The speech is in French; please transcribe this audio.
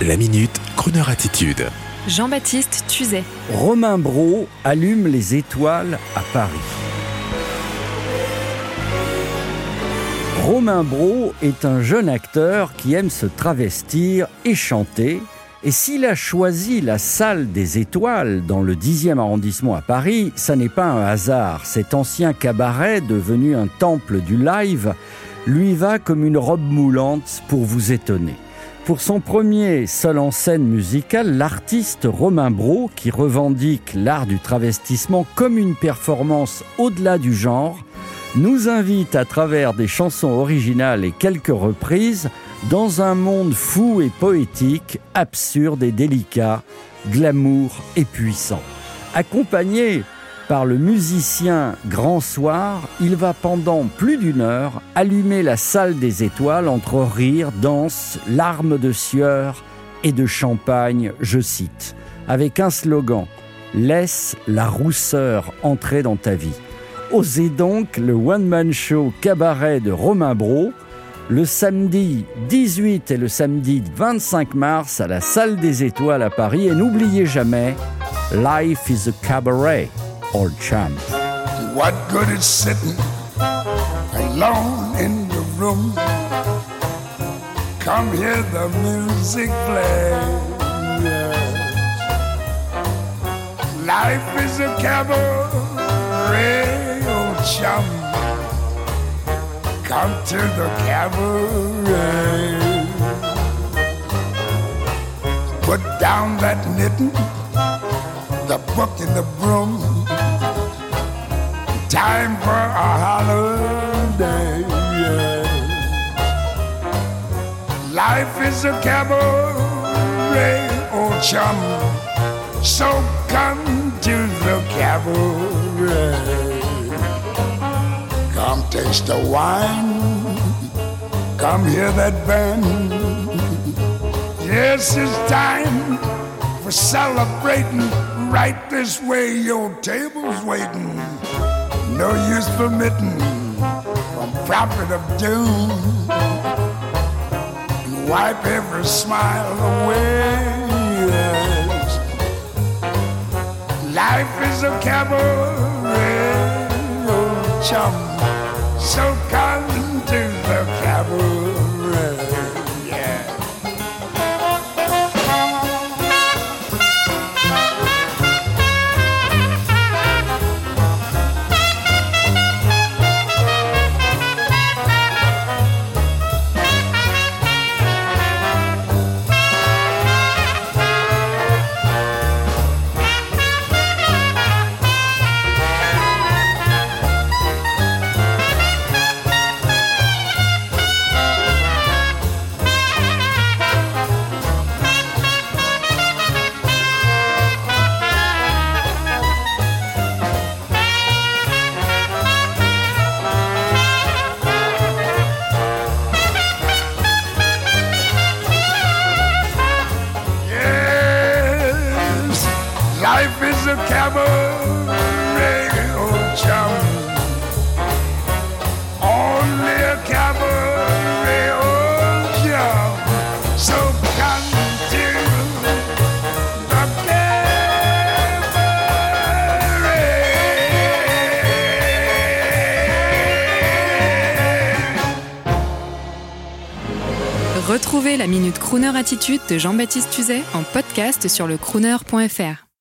La minute, Kroneur attitude. Jean-Baptiste Tuzet. Romain Bro allume les étoiles à Paris. Romain Bro est un jeune acteur qui aime se travestir et chanter. Et s'il a choisi la salle des étoiles dans le 10e arrondissement à Paris, ça n'est pas un hasard. Cet ancien cabaret, devenu un temple du live, lui va comme une robe moulante pour vous étonner. Pour son premier seul en scène musical, l'artiste Romain Bro, qui revendique l'art du travestissement comme une performance au-delà du genre, nous invite à travers des chansons originales et quelques reprises dans un monde fou et poétique, absurde et délicat, glamour et puissant. Accompagné par le musicien Grand Soir, il va pendant plus d'une heure allumer la salle des étoiles entre rire, danse, larmes de sueur et de champagne, je cite, avec un slogan Laisse la rousseur entrer dans ta vie. Osez donc le one-man show cabaret de Romain Bro le samedi 18 et le samedi 25 mars à la Salle des Étoiles à Paris. Et n'oubliez jamais, Life is a cabaret, old champ. What good is sitting alone in the room? Come hear the music play. Life is a cabaret, oh, old chum. Come to the cabaret. Put down that knitting, the book and the broom. Time for a holiday. yeah. Life is a cabaret, old chum. So come to the cabaret. Come taste the wine. Come hear that band. Yes, it's time for celebrating. Right this way, your table's waiting. No use for permitting from prophet of doom. And wipe every smile away. Life is a cabaret, oh chum. So come to the cabaret. Life is a cabaret, old chum. Only a cabaret, old chum. So come to the cabaret. Retrouvez la minute Crooner Attitude de Jean-Baptiste Tuzet en podcast sur le crooner.fr.